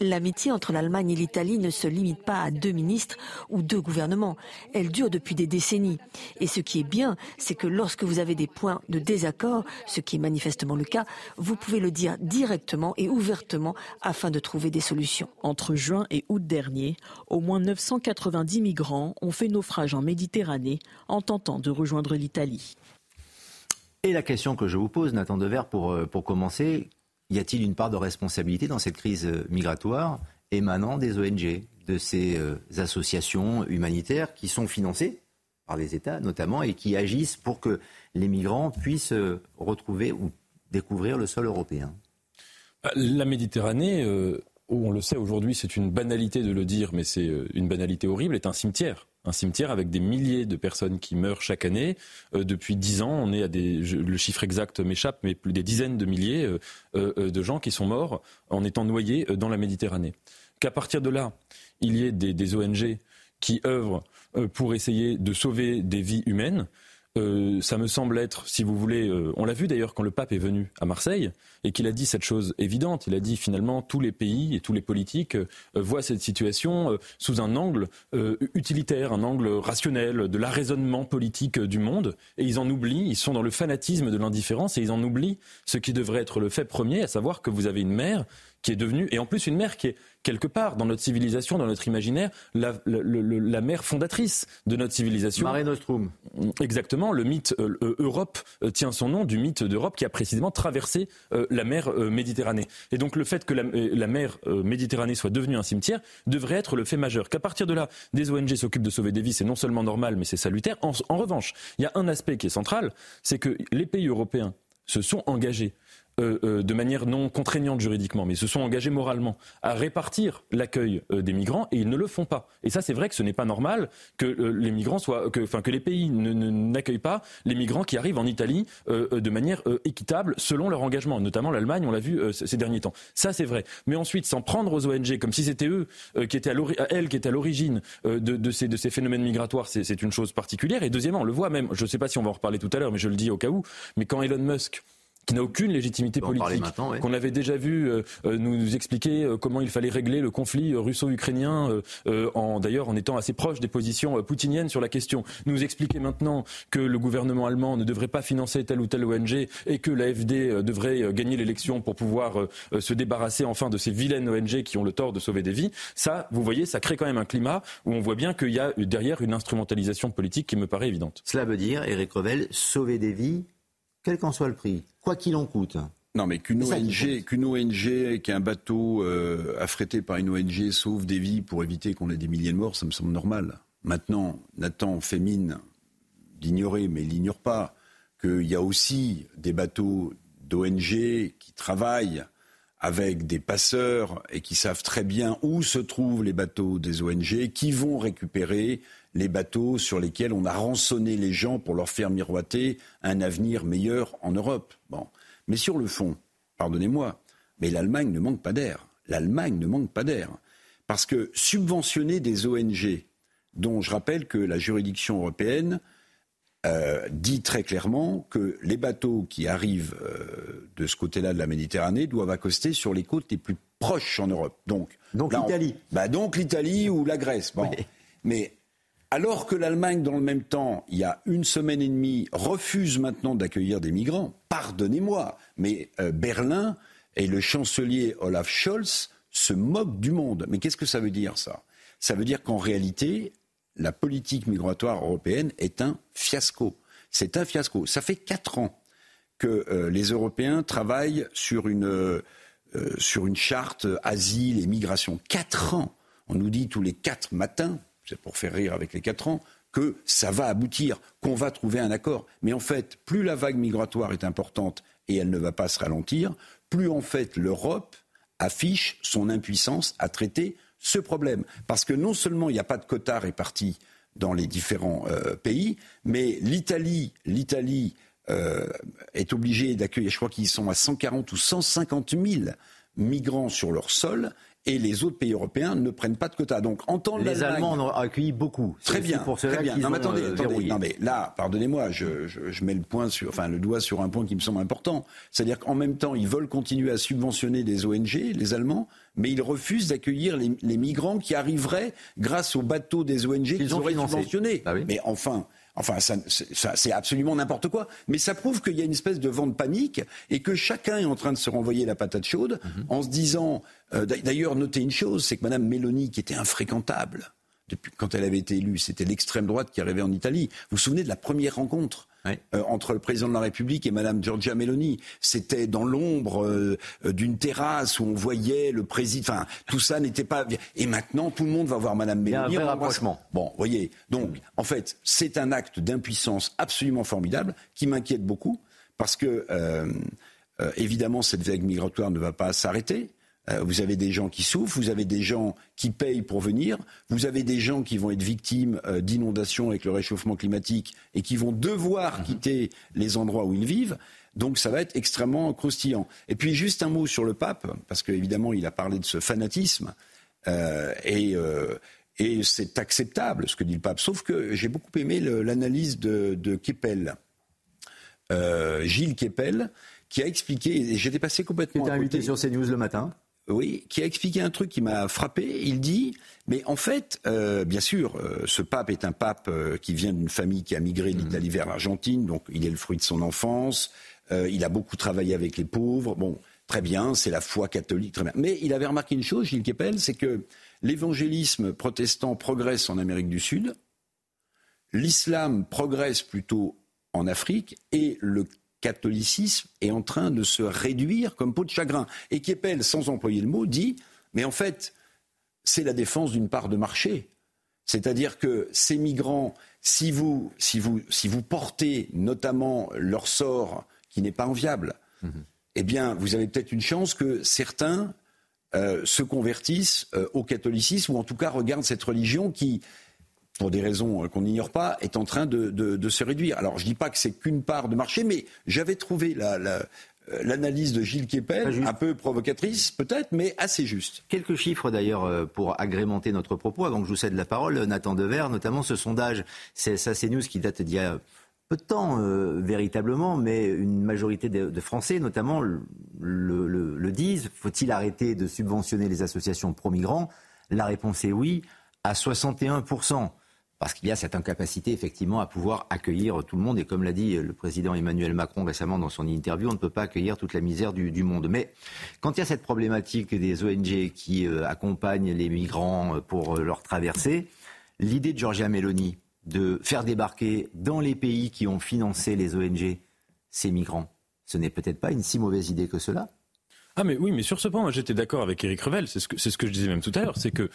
L'amitié entre l'Allemagne et l'Italie ne se limite pas à deux ministres ou deux gouvernements. Elle dure depuis des décennies. Et ce qui est bien, c'est que lorsque vous avez des points de désaccord, ce qui est manifestement le cas, vous pouvez le dire directement et ouvertement afin de trouver des solutions. Entre juin et août dernier, au moins 990 migrants ont fait naufrage en Méditerranée en tentant de rejoindre l'Italie. Et la question que je vous pose, Nathan Dever, pour, euh, pour commencer, y a-t-il une part de responsabilité dans cette crise euh, migratoire émanant des ONG, de ces euh, associations humanitaires qui sont financées par les États notamment et qui agissent pour que les migrants puissent euh, retrouver ou découvrir le sol européen? Bah, La Méditerranée, on le sait aujourd'hui, c'est une banalité de le dire, mais c'est une banalité horrible, est un cimetière un cimetière avec des milliers de personnes qui meurent chaque année. Euh, depuis dix ans, on est à des, le chiffre exact m'échappe, mais plus des dizaines de milliers euh, euh, de gens qui sont morts en étant noyés dans la Méditerranée. Qu'à partir de là, il y ait des ONG qui œuvrent pour essayer de sauver des vies humaines, euh, ça me semble être, si vous voulez, euh, on l'a vu d'ailleurs quand le pape est venu à Marseille et qu'il a dit cette chose évidente. Il a dit finalement tous les pays et tous les politiques euh, voient cette situation sous un angle utilitaire, un angle rationnel de l'arraisonnement politique du monde et ils en oublient, ils sont dans le fanatisme de l'indifférence et ils en oublient ce qui devrait être le fait premier, à savoir que vous avez une mère qui est devenue, et en plus une mère qui est quelque part dans notre civilisation, dans notre imaginaire, la, mère fondatrice de notre civilisation. Mare Nostrum. Exactement, le mythe euh, euh, Europe euh, tient son nom du mythe d'Europe qui a précisément traversé la mer Méditerranée. Et donc le fait que la, mer Méditerranée soit devenue un cimetière devrait être le fait majeur. Qu'à partir de là, des ONG s'occupent de sauver des vies, c'est non seulement normal, mais c'est salutaire. en revanche, il y a un aspect qui est central, c'est que les pays européens se sont engagés euh, euh, de manière non contraignante juridiquement, mais se sont engagés moralement à répartir l'accueil euh, des migrants et ils ne le font pas. Et ça, c'est vrai que ce n'est pas normal que les migrants soient, que, enfin, que les pays n'accueillent pas les migrants qui arrivent en Italie de manière équitable selon leur engagement. Notamment l'Allemagne, on l'a vu ces derniers temps. Ça, c'est vrai. Mais ensuite, s'en prendre aux ONG comme si c'était eux qui étaient à elles qui étaient à l'origine de, de, ces, de ces phénomènes migratoires, c'est une chose particulière. Et deuxièmement, on le voit même. Je ne sais pas si on va en reparler tout à l'heure, mais je le dis au cas où. Mais quand Elon Musk qui n'a aucune légitimité politique, qu'on avait déjà vu euh, euh, nous expliquer euh, comment il fallait régler le conflit russo-ukrainien, en d'ailleurs en étant assez proche des positions poutiniennes sur la question. Nous expliquer maintenant que le gouvernement allemand ne devrait pas financer telle ou telle ONG et que l'AFD devrait gagner l'élection pour pouvoir se débarrasser enfin de ces vilaines ONG qui ont le tort de sauver des vies. Ça, vous voyez, ça crée quand même un climat où on voit bien qu'il y a derrière une instrumentalisation politique qui me paraît évidente. Cela veut dire, Eric Revel, sauver des vies, quel qu'en soit le prix quoi qu'il en coûte. Non, mais qu'une ONG, qu'une ONG, qu'un bateau euh, affrété par une ONG sauve des vies pour éviter qu'on ait des milliers de morts, ça me semble normal. Maintenant, Nathan fait mine d'ignorer, mais il n'ignore pas qu'il y a aussi des bateaux d'ONG qui travaillent avec des passeurs et qui savent très bien où se trouvent les bateaux des ONG, qui vont récupérer les bateaux sur lesquels on a rançonné les gens pour leur faire miroiter un avenir meilleur en Europe. Bon. Mais sur le fond, pardonnez-moi, mais l'Allemagne ne manque pas d'air. L'Allemagne ne manque pas d'air. Parce que subventionner des ONG, dont je rappelle que la juridiction européenne euh, dit très clairement que les bateaux qui arrivent euh, de ce côté-là de la Méditerranée doivent accoster sur les côtes les plus proches en Europe. Donc, donc l'Italie. Bah donc l'Italie ou la Grèce. Bon. Mais alors que l'Allemagne, dans le même temps, il y a une semaine et demie, refuse maintenant d'accueillir des migrants, pardonnez-moi, mais euh, Berlin et le chancelier Olaf Scholz se moquent du monde. Mais qu'est-ce que ça veut dire, ça? Ça veut dire qu'en réalité, la politique migratoire européenne est un fiasco. C'est un fiasco. Ça fait quatre ans que euh, les Européens travaillent euh, sur une charte asile et migration. Quatre ans. On nous dit tous les quatre matins, c'est pour faire rire avec les quatre ans, que ça va aboutir, qu'on va trouver un accord. Mais en fait, plus la vague migratoire est importante et elle ne va pas se ralentir, plus en fait l'Europe affiche son impuissance à traiter ce problème. Parce que non seulement il n'y a pas de quotas répartis dans les différents euh, pays, mais l'Italie, euh, est obligée d'accueillir, je crois qu'ils sont à 140 ou 150 000 migrants sur leur sol, et les autres pays européens ne prennent pas de quotas. Donc entendre les Allemands en ont accueilli beaucoup. Très bien, pour très bien. Non, mais attendez, euh, attendez. non mais là, pardonnez-moi, je, je, je, mets le point sur, enfin le doigt sur un point qui me semble important. C'est-à-dire qu'en même temps, ils veulent continuer à subventionner des ONG, les Allemands, mais ils refusent d'accueillir les, les, migrants qui arriveraient grâce aux bateaux des ONG qu'ils auraient subventionnés. Ah mais enfin. Enfin, ça, c'est absolument n'importe quoi. Mais ça prouve qu'il y a une espèce de vent de panique et que chacun est en train de se renvoyer la patate chaude mhm. en se disant. Euh, d'ailleurs, notez une chose, c'est que Mme Mélanie, qui était infréquentable depuis quand elle avait été élue, c'était l'extrême droite qui arrivait en Italie. Vous vous souvenez de la première rencontre euh, entre le président de la République et Madame Giorgia Meloni. C'était dans l'ombre euh, d'une terrasse où on voyait le président. Enfin, tout ça n'était pas. Et maintenant, tout le monde va voir Madame Meloni. Il y a un vrai rapprochement. Bon, voyez. Donc, en fait, c'est un acte d'impuissance absolument formidable qui m'inquiète beaucoup parce que. Euh, évidemment, cette vague migratoire ne va pas s'arrêter. Euh, vous avez des gens qui souffrent, vous avez des gens qui payent pour venir, vous avez des gens qui vont être victimes euh, d'inondations avec le réchauffement climatique et qui vont devoir mhm. quitter les endroits où ils vivent. Donc ça va être extrêmement croustillant. Et puis juste un mot sur le pape, parce qu'évidemment il a parlé de ce fanatisme, euh, et, et c'est acceptable ce que dit le pape. Sauf que j'ai beaucoup aimé l'analyse de, de Keppel, Gilles Keppel, qui a expliqué, et j'étais passé complètement... Qui était invité sur CNews le matin oui, qui a expliqué un truc qui m'a frappé. Il dit, mais en fait, euh, bien sûr, euh, ce pape est un pape euh, qui vient d'une famille qui a migré d'Italie vers l'Argentine, donc il est le fruit de son enfance. il a beaucoup travaillé avec les pauvres. Bon, très bien, c'est la foi catholique, très bien. Mais il avait remarqué une chose, Gilles Kepel, c'est que l'évangélisme protestant progresse en Amérique du Sud, l'islam progresse plutôt en Afrique, et le catholicisme est en train de se réduire comme peau de chagrin. Et Keppel, sans employer le mot, dit Mais en fait, c'est la défense d'une part de marché. C'est-à-dire que ces migrants, si vous, si vous, si vous portez notamment leur sort qui n'est pas enviable, mhm. eh bien, vous avez peut-être une chance que certains euh, se convertissent euh, au catholicisme ou en tout cas regardent cette religion qui, pour des raisons euh, qu'on n'ignore pas, est en train de, se réduire. Alors, je ne dis pas que c'est qu'une part de marché, mais j'avais trouvé l'analyse de Gilles Kepel, un peu provocatrice peut-être, mais assez juste. Quelques chiffres d'ailleurs pour agrémenter notre propos, avant que je vous cède la parole, Nathan Dever, notamment ce sondage, c'est ça c'est news qui date d'il y a peu de temps véritablement, mais une majorité de, Français notamment le disent. Faut-il arrêter de subventionner les associations pro-migrants? La réponse est oui, à 61%. Parce qu'il y a cette incapacité effectivement à pouvoir accueillir tout le monde. Et comme l'a dit le président Emmanuel Macron récemment dans son interview, on ne peut pas accueillir toute la misère du, monde. Mais quand il y a cette problématique des ONG qui euh, accompagnent les migrants euh, pour euh, leur traversée, l'idée de Giorgia Meloni de faire débarquer dans les pays qui ont financé les ONG ces migrants, ce n'est peut-être pas une si mauvaise idée que cela? Ah mais oui, mais sur ce point, j'étais d'accord avec Eric Revel, c'est ce, que, ce que je disais même tout à l'heure, c'est qu'il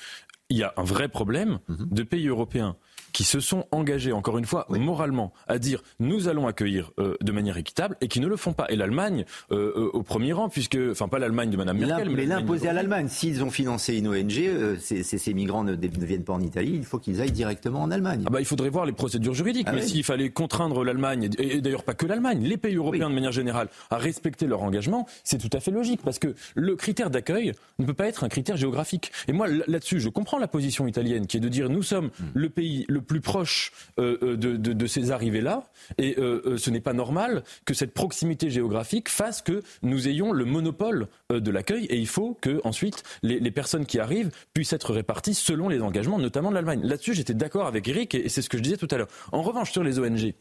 y a un vrai problème mhm. de pays européens qui se sont engagés, encore une fois, moralement, à dire nous allons accueillir euh, de manière équitable et qui ne le font pas. Et l'Allemagne, euh, euh, au premier rang, puisque, enfin pas l'Allemagne de Mme Merkel, mais, mais l'imposer à l'Allemagne. S'ils ont financé une ONG, ces, migrants ne, viennent pas en Italie, il faut qu'ils aillent directement en Allemagne. Ah bah, il faudrait voir les procédures juridiques. Ah mais s'il fallait contraindre l'Allemagne, et, d'ailleurs pas que l'Allemagne, les pays européens de manière générale, à respecter leur engagement, c'est tout à fait logique, parce que le critère d'accueil ne peut pas être un critère géographique. Et moi, là-dessus, je comprends la position italienne, qui est de dire nous sommes hmm. le pays le plus proche euh, euh, de, ces arrivées-là. Et euh, ce n'est pas normal que cette proximité géographique fasse que nous ayons le monopole de l'accueil. Et il faut que ensuite les, personnes qui arrivent puissent être réparties selon les engagements, notamment de l'Allemagne. Là-dessus, j'étais d'accord avec Eric, et c'est ce que je disais tout à l'heure. En revanche, sur les ONG,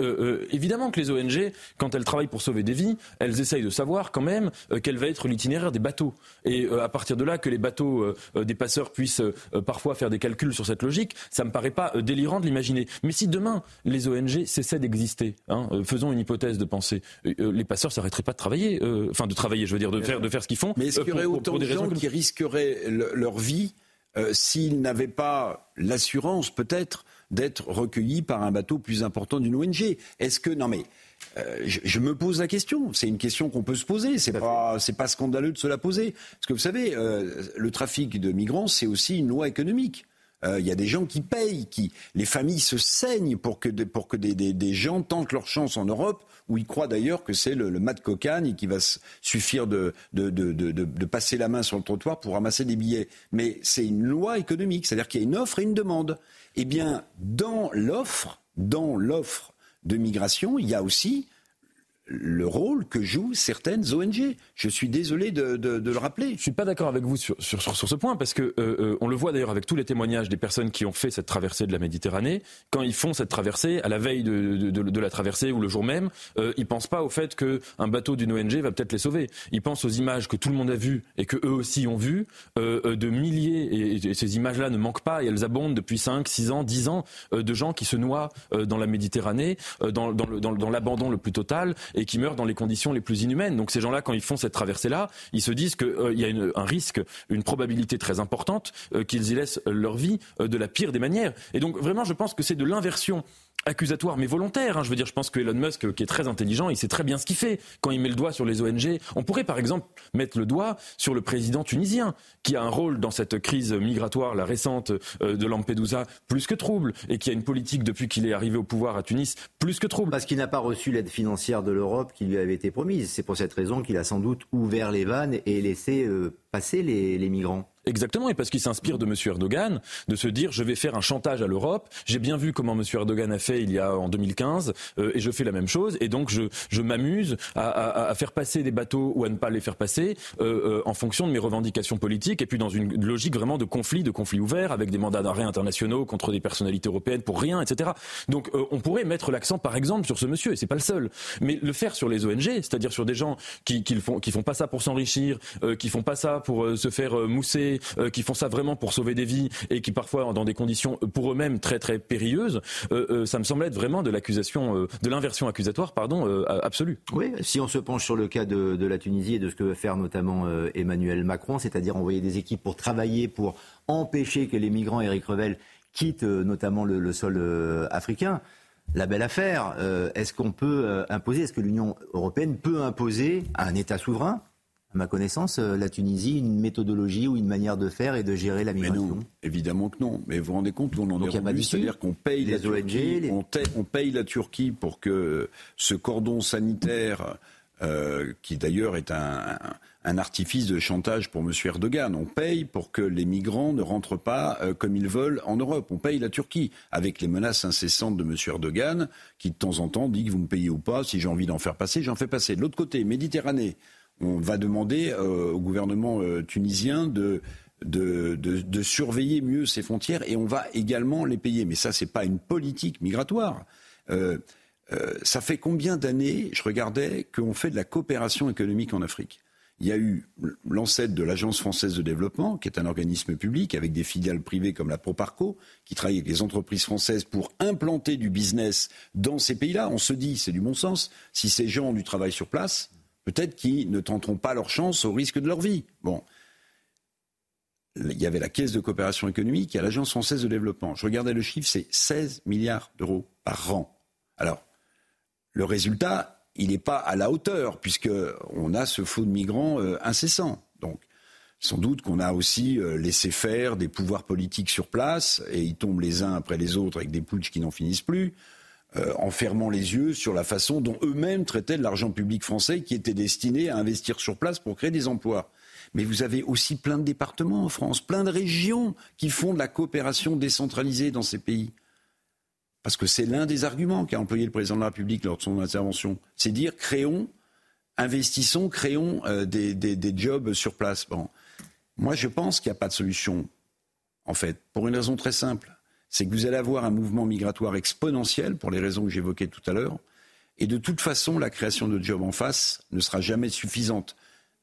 euh, euh, évidemment que les ONG, quand elles travaillent pour sauver des vies, elles essayent de savoir quand même euh, quel va être l'itinéraire des bateaux. Et à partir de là, que les bateaux des passeurs puissent parfois faire des calculs sur cette logique, ça me paraît pas délirant de l'imaginer. Mais si demain les ONG cessaient d'exister, hein, faisons une hypothèse de pensée, les passeurs s'arrêteraient pas de travailler, enfin de travailler, je veux dire, de faire, de faire ce qu'ils font. Mais est-ce qu'il y aurait autant de gens qui risqueraient leur vie s'ils n'avaient pas l'assurance, peut-être, d'être recueillis par un bateau plus important d'une ONG. Est-ce que non mais euh, je, me pose la question. C'est une question qu'on peut se poser. C'est pas c'est pas scandaleux de se la poser. Parce que vous savez, euh, le trafic de migrants, c'est aussi une loi économique. Euh, il y a des gens qui payent, qui les familles se saignent pour que, pour que des, des, des gens tentent leur chance en Europe, où ils croient d'ailleurs que c'est le, le mat de cocagne et qui va suffire de, de, de, de, passer la main sur le trottoir pour ramasser des billets. Mais c'est une loi économique, c'est-à-dire qu'il y a une offre et une demande. Eh bien, dans l'offre, dans l'offre de migration, il y a aussi le rôle que jouent certaines ONG. Je suis désolé de, le rappeler. Je suis pas d'accord avec vous sur, ce point parce que euh, euh, on le voit d'ailleurs avec tous les témoignages des personnes qui ont fait cette traversée de la Méditerranée. Quand ils font cette traversée, à la veille de, la traversée ou le jour même, euh, ils pensent pas au fait qu'un bateau d'une ONG va peut-être les sauver. Ils pensent aux images que tout le monde a vues et que eux aussi ont vues de milliers et, ces images-là ne manquent pas et elles abondent depuis 5, 6 ans, 10 ans de gens qui se noient dans la Méditerranée, dans l'abandon le plus total et qui meurent dans les conditions les plus inhumaines. Donc ces gens-là, quand ils font cette traversée-là, ils se disent qu'il euh, y a un risque, une probabilité très importante euh, qu'ils y laissent leur vie euh, de la pire des manières. Et donc vraiment, je pense que c'est de l'inversion accusatoire mais volontaire. Hein. Je veux dire, je pense que Elon Musk, qui est très intelligent, il sait très bien ce qu'il fait quand il met le doigt sur les ONG. On pourrait par exemple mettre le doigt sur le président tunisien, qui a un rôle dans cette crise migratoire, la récente euh, de Lampedusa, plus que trouble, et qui a une politique depuis qu'il est arrivé au pouvoir à Tunis, plus que trouble. Parce qu'il n'a pas reçu l'aide financière de l'Europe qui lui avait été promise. C'est pour cette raison qu'il a sans doute ouvert les vannes et laissé euh, passer les migrants. Exactement, et parce qu'il s'inspire de M. Erdogan, de se dire je vais faire un chantage à l'Europe. J'ai bien vu comment M. Erdogan a fait il y a en 2015, euh, et je fais la même chose. Et donc je, je m'amuse à, à, à, faire passer des bateaux ou à ne pas les faire passer euh, euh, en fonction de mes revendications politiques, et puis dans une logique vraiment de conflit, de conflit ouvert, avec des mandats d'arrêt internationaux contre des personnalités européennes pour rien, etc. Donc euh, on pourrait mettre l'accent, par exemple, sur ce monsieur, et c'est pas le seul, mais le faire sur les ONG, c'est-à-dire sur des gens qui, qui font, qui font pas ça pour s'enrichir, euh, qui font pas ça pour se faire mousser euh, qui font ça vraiment pour sauver des vies et qui parfois dans des conditions euh, pour eux-mêmes très très périlleuses, euh, ça me semble être vraiment de l'accusation, de l'inversion accusatoire, pardon, absolue. Oui, si on se penche sur le cas de, la Tunisie et de ce que veut faire notamment Emmanuel Macron, c'est-à-dire envoyer des équipes pour travailler, pour empêcher que les migrants, Eric Revel, quittent notamment le, sol africain. la belle affaire. Euh, est-ce qu'on peut euh, imposer, est-ce que l'Union européenne peut imposer à un État souverain, à ma connaissance, euh, la Tunisie, une méthodologie ou une manière de faire et de gérer la migration Mais non, évidemment que non. Mais vous vous rendez compte qu'on en Donc, est pas rendu, c'est-à-dire qu'on paye Les la Turquie, les- on, on paye la Turquie pour que ce cordon sanitaire, euh, qui d'ailleurs est un, un- un artifice de chantage pour M. Erdogan, on paye pour que les migrants ne rentrent pas euh, comme ils veulent en Europe. On paye la Turquie, avec les menaces incessantes de M. Erdogan, qui de temps en temps dit que vous me payez ou pas, si j'ai envie d'en faire passer, j'en fais passer. De l'autre côté, Méditerranée, on va demander euh, au gouvernement euh, tunisien de, surveiller mieux ses frontières et on va également les payer. Mais ça, c'est pas une politique migratoire. Euh, ça fait combien d'années, je regardais, qu'on fait de la coopération économique en Afrique? Il y a eu l'ancêtre de l'Agence française de développement, qui est un organisme public avec des filiales privées comme la Proparco, qui travaille avec les entreprises françaises pour implanter du business dans ces pays-là. On se dit, c'est du bon sens, si ces gens ont du travail sur place, peut-être qu'ils ne tenteront pas leur chance au risque de leur vie. Bon. Il y avait la Caisse de coopération économique et l'Agence française de développement. Je regardais le chiffre, c'est 16 milliards d'euros par an. Alors, le résultat, il n'est pas à la hauteur, puisqu'on a ce flot de migrants euh, incessant. Donc, sans doute qu'on a aussi euh, laissé faire des pouvoirs politiques sur place, et ils tombent les uns après les autres avec des putsch qui n'en finissent plus, euh, en fermant les yeux sur la façon dont eux-mêmes traitaient de l'argent public français qui était destiné à investir sur place pour créer des emplois. Mais vous avez aussi plein de départements en France, plein de régions qui font de la coopération décentralisée dans ces pays. Parce que c'est l'un des arguments qu'a employé le président de la République lors de son intervention. C'est dire créons, investissons, créons euh, des, des- jobs sur place. Moi, je pense qu'il n'y a pas de solution, en fait, pour une raison très simple. C'est que vous allez avoir un mouvement migratoire exponentiel, pour les raisons que j'évoquais tout à l'heure. Et de toute façon, la création de jobs en face ne sera jamais suffisante.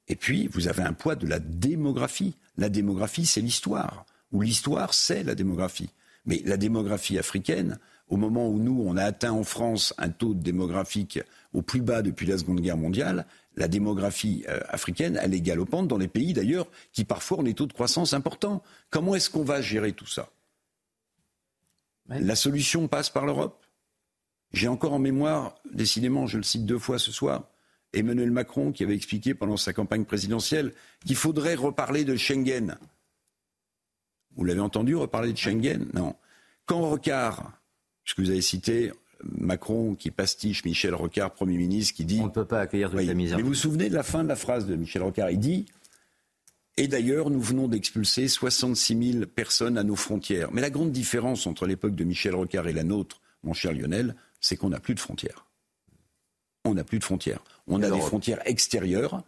Et puis, vous avez un poids de la démographie. La démographie, c'est l'histoire. Ou l'histoire, c'est la démographie. Mais la démographie africaine, au moment où nous, on a atteint en France un taux démographique au plus bas depuis la Seconde Guerre mondiale, la démographie euh, africaine, elle est galopante dans les pays d'ailleurs qui parfois ont des taux de croissance importants. Comment est-ce qu'on va gérer tout ça? La solution passe par l'Europe. J'ai encore en mémoire, décidément, je le cite deux fois ce soir, Emmanuel Macron qui avait expliqué pendant sa campagne présidentielle qu'il faudrait reparler de Schengen. Vous l'avez entendu reparler de Schengen? Non. Quand Rocard, puisque vous avez cité Macron qui pastiche Michel Rocard, Premier ministre, qui dit... On ne peut pas accueillir toute Oui, la misère. Mais vous vous souvenez de la fin de la phrase de Michel Rocard? Il dit et d'ailleurs, nous venons d'expulser 66 000 personnes à nos frontières. Mais la grande différence entre l'époque de Michel Rocard et la nôtre, mon cher Lionel, c'est qu'on n'a plus de frontières. On n'a plus de frontières. On a des frontières extérieures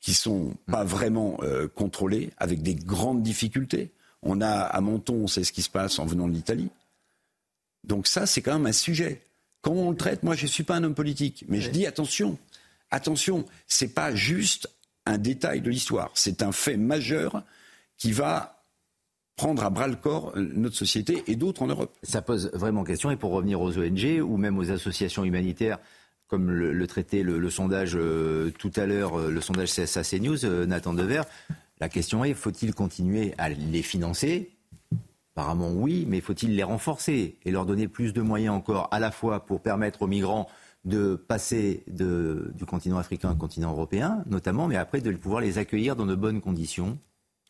qui sont pas vraiment euh, contrôlées, avec des grandes difficultés. On a à Menton, on sait ce qui se passe en venant de l'Italie. Donc ça, c'est quand même un sujet. Comment on le traite? Moi, je ne suis pas un homme politique, mais je dis attention, attention, c'est pas juste un détail de l'histoire, c'est un fait majeur qui va prendre à bras le corps euh, notre société et d'autres en Europe. Ça pose vraiment question. Et pour revenir aux ONG ou même aux associations humanitaires, comme le, le traitait le, sondage euh, tout à l'heure, euh, le sondage CSA CNews, euh, Nathan Dever, la question est faut-il continuer à les financer? Apparemment oui, mais faut-il les renforcer et leur donner plus de moyens encore, à la fois pour permettre aux migrants de passer de- du continent africain au continent européen, notamment, mais après de pouvoir les accueillir dans de bonnes conditions,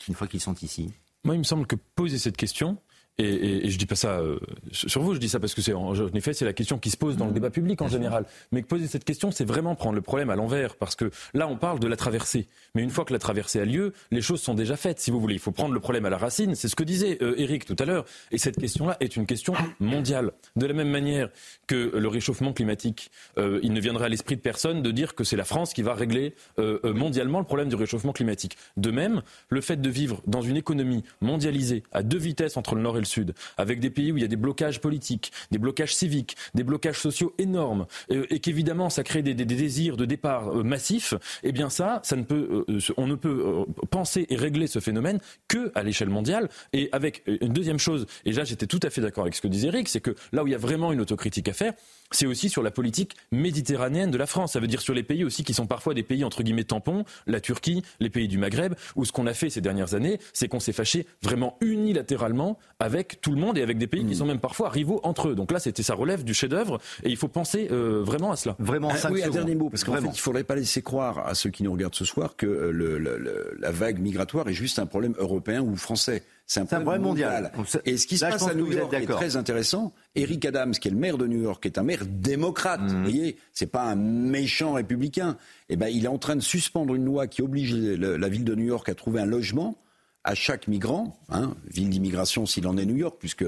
une fois qu'ils sont ici. Moi, il me semble que poser cette question, et, et, et je dis pas ça euh, sur vous, je dis ça parce que c'est en, en effet c'est la question qui se pose dans le débat public en général. Mais poser cette question, c'est vraiment prendre le problème à l'envers, parce que là on parle de la traversée, mais une fois que la traversée a lieu, les choses sont déjà faites. Si vous voulez, il faut prendre le problème à la racine. C'est ce que disait euh, Eric tout à l'heure. Et cette question-là est une question mondiale. De la même manière que le réchauffement climatique, euh, il ne viendra à l'esprit de personne de dire que c'est la France qui va régler euh, mondialement le problème du réchauffement climatique. De même, le fait de vivre dans une économie mondialisée à deux vitesses entre le nord et le sud, avec des pays où il y a des blocages politiques, des blocages civiques, des blocages sociaux énormes, euh, et qu'évidemment ça crée des, des- désirs de départ euh, massifs, eh bien ça, ça ne peut, euh, on ne peut penser et régler ce phénomène que à l'échelle mondiale. Et avec une deuxième chose, et là j'étais tout à fait d'accord avec ce que disait Eric, c'est que là où il y a vraiment une autocritique à faire, c'est aussi sur la politique méditerranéenne de la France. Ça veut dire sur les pays aussi qui sont parfois des pays entre guillemets tampons, la Turquie, les pays du Maghreb, où ce qu'on a fait ces dernières années, c'est qu'on s'est fâché vraiment unilatéralement avec tout le monde et avec des pays qui mmh. sont même parfois rivaux entre eux. Donc là, c'était ça relève du chef-d'œuvre et il faut penser euh, vraiment à cela. Vraiment, ah, oui, un dernier mot, parce qu'en fait, il ne faudrait pas laisser croire à ceux qui nous regardent ce soir que euh, le, la vague migratoire est juste un problème européen ou français. C'est un, problème mondial. Et ce qui se passe à New York est très intéressant. Eric Adams, qui est le maire de New York, est un maire démocrate. Mmh. Vous voyez, c'est pas un méchant républicain. Eh ben, il est en train de suspendre une loi qui oblige la ville de New York à trouver un logement à chaque migrant, hein, ville d'immigration s'il en est New York, puisque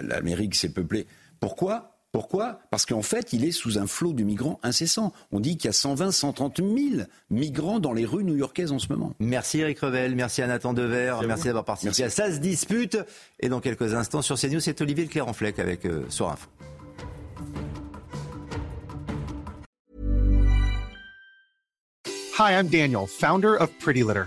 l'Amérique s'est peuplée. Pourquoi? Pourquoi? Parce qu'en fait, il est sous un flot de migrants incessant. On dit qu'il y a 120, 130 000 migrants dans les rues new-yorkaises en ce moment. Merci Eric Revel, merci à Nathan Dever, merci, d'avoir participé à Ça se dispute. Et dans quelques instants sur CNews, c'est Olivier Clérenfleck avec euh, Soir Hi, I'm Daniel, founder of Pretty Litter.